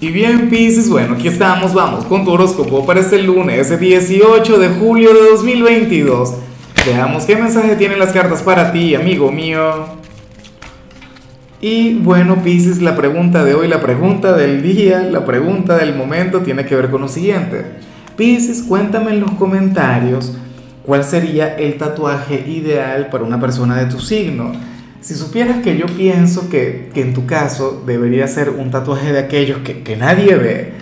Y bien, Pisces, bueno, aquí estamos, vamos con tu horóscopo para este lunes, 18 de julio de 2022. Veamos qué mensaje tienen las cartas para ti, amigo mío. Y bueno, Pisces, la pregunta de hoy, la pregunta del día, la pregunta del momento tiene que ver con lo siguiente. Pisces, cuéntame en los comentarios cuál sería el tatuaje ideal para una persona de tu signo. Si supieras que yo pienso que, en tu caso debería ser un tatuaje de aquellos que, nadie ve,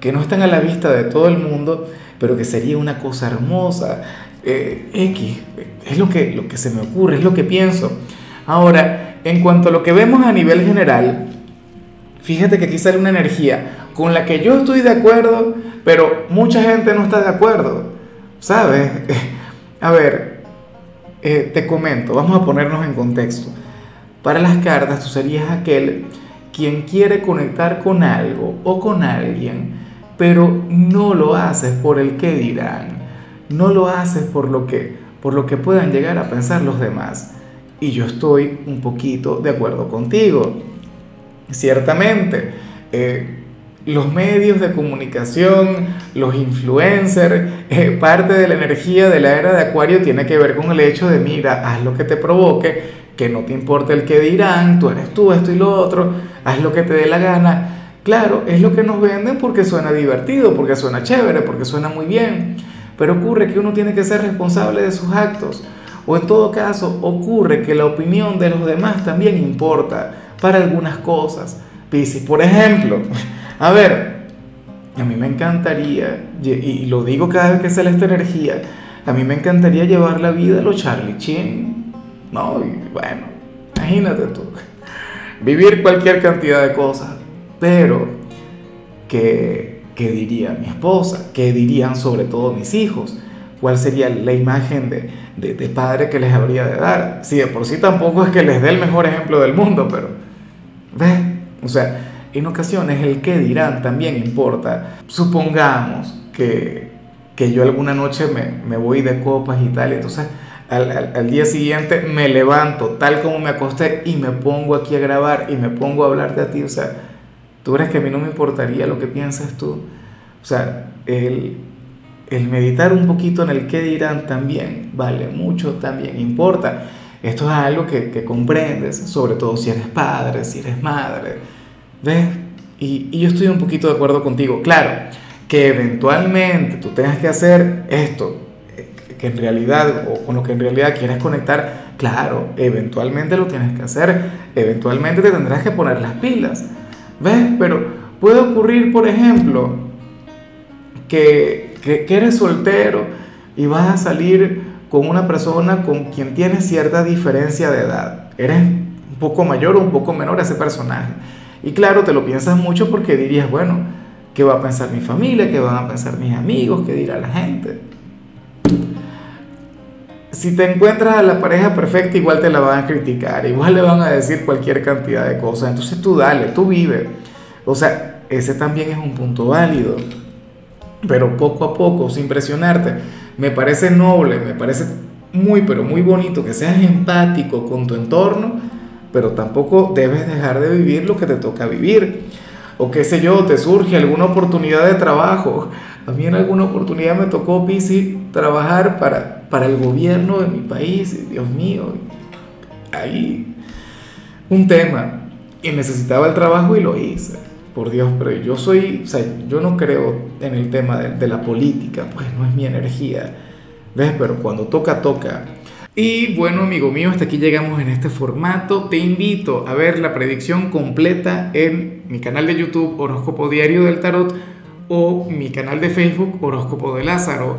que no están a la vista de todo el mundo, pero que sería una cosa hermosa, eh, X, es lo que, lo que se me ocurre, es lo que pienso. Ahora, en cuanto a lo que vemos a nivel general, fíjate que aquí sale una energía con la que yo estoy de acuerdo, pero mucha gente no está de acuerdo, ¿sabes? A ver, eh, te comento, vamos a ponernos en contexto. Para las cartas tú serías aquel quien quiere conectar con algo o con alguien, pero no lo haces por el que dirán, no lo haces por lo que, por lo que puedan llegar a pensar los demás. Y yo estoy un poquito de acuerdo contigo. Ciertamente, eh, los medios de comunicación, los influencers, eh, parte de la energía de la era de Acuario tiene que ver con el hecho de, mira, haz lo que te provoque, que no te importa el que dirán, tú eres tú, esto y lo otro, haz lo que te dé la gana. Claro, es lo que nos venden porque suena divertido, porque suena chévere, porque suena muy bien, pero ocurre que uno tiene que ser responsable de sus actos. O en todo caso, ocurre que la opinión de los demás también importa para algunas cosas. Piscis, por ejemplo, a ver, a mí me encantaría, y lo digo cada vez que sale esta energía, a mí me encantaría llevar la vida a los Charlie Chin no, y bueno, imagínate tú. Vivir cualquier cantidad de cosas. Pero, ¿qué, ¿qué, diría mi esposa? ¿Qué dirían sobre todo mis hijos? ¿Cuál sería la imagen de, de, padre que les habría de dar? Sí, de por sí tampoco es que les dé el mejor ejemplo del mundo, pero, ¿ves? O sea, en ocasiones el qué dirán también importa. Supongamos que, que yo alguna noche me, me voy de copas y tal, entonces al, día siguiente me levanto tal como me acosté y me pongo aquí a grabar y me pongo a hablar de ti. O sea, tú crees que a mí no me importaría lo que piensas tú. O sea, el, el meditar un poquito en el qué dirán también vale mucho, también importa. Esto es algo que, que comprendes, sobre todo si eres padre, si eres madre. ¿Ves? Y, y yo estoy un poquito de acuerdo contigo. Claro, que eventualmente tú tengas que hacer esto que en realidad o con lo que en realidad quieres conectar, claro, eventualmente lo tienes que hacer, eventualmente te tendrás que poner las pilas, ¿ves? Pero puede ocurrir, por ejemplo, que, que, eres soltero y vas a salir con una persona con quien tienes cierta diferencia de edad, eres un poco mayor o un poco menor a ese personaje. Y claro, te lo piensas mucho porque dirías, bueno, ¿qué va a pensar mi familia? ¿Qué van a pensar mis amigos? ¿Qué dirá la gente? Si te encuentras a la pareja perfecta, igual te la van a criticar, igual le van a decir cualquier cantidad de cosas. Entonces tú dale, tú vive. O sea, ese también es un punto válido. Pero poco a poco, sin presionarte, me parece noble, me parece muy, pero muy bonito que seas empático con tu entorno, pero tampoco debes dejar de vivir lo que te toca vivir. O qué sé yo, te surge alguna oportunidad de trabajo. A mí en alguna oportunidad me tocó, Pisi, trabajar para, para el gobierno de mi país, Dios mío, ahí un tema, y necesitaba el trabajo y lo hice, por Dios, pero yo soy, o sea, yo no creo en el tema de, de la política, pues no es mi energía, ¿ves? Pero cuando toca, toca. Y bueno, amigo mío, hasta aquí llegamos en este formato. Te invito a ver la predicción completa en mi canal de YouTube Horóscopo Diario del Tarot o mi canal de Facebook Horóscopo de Lázaro.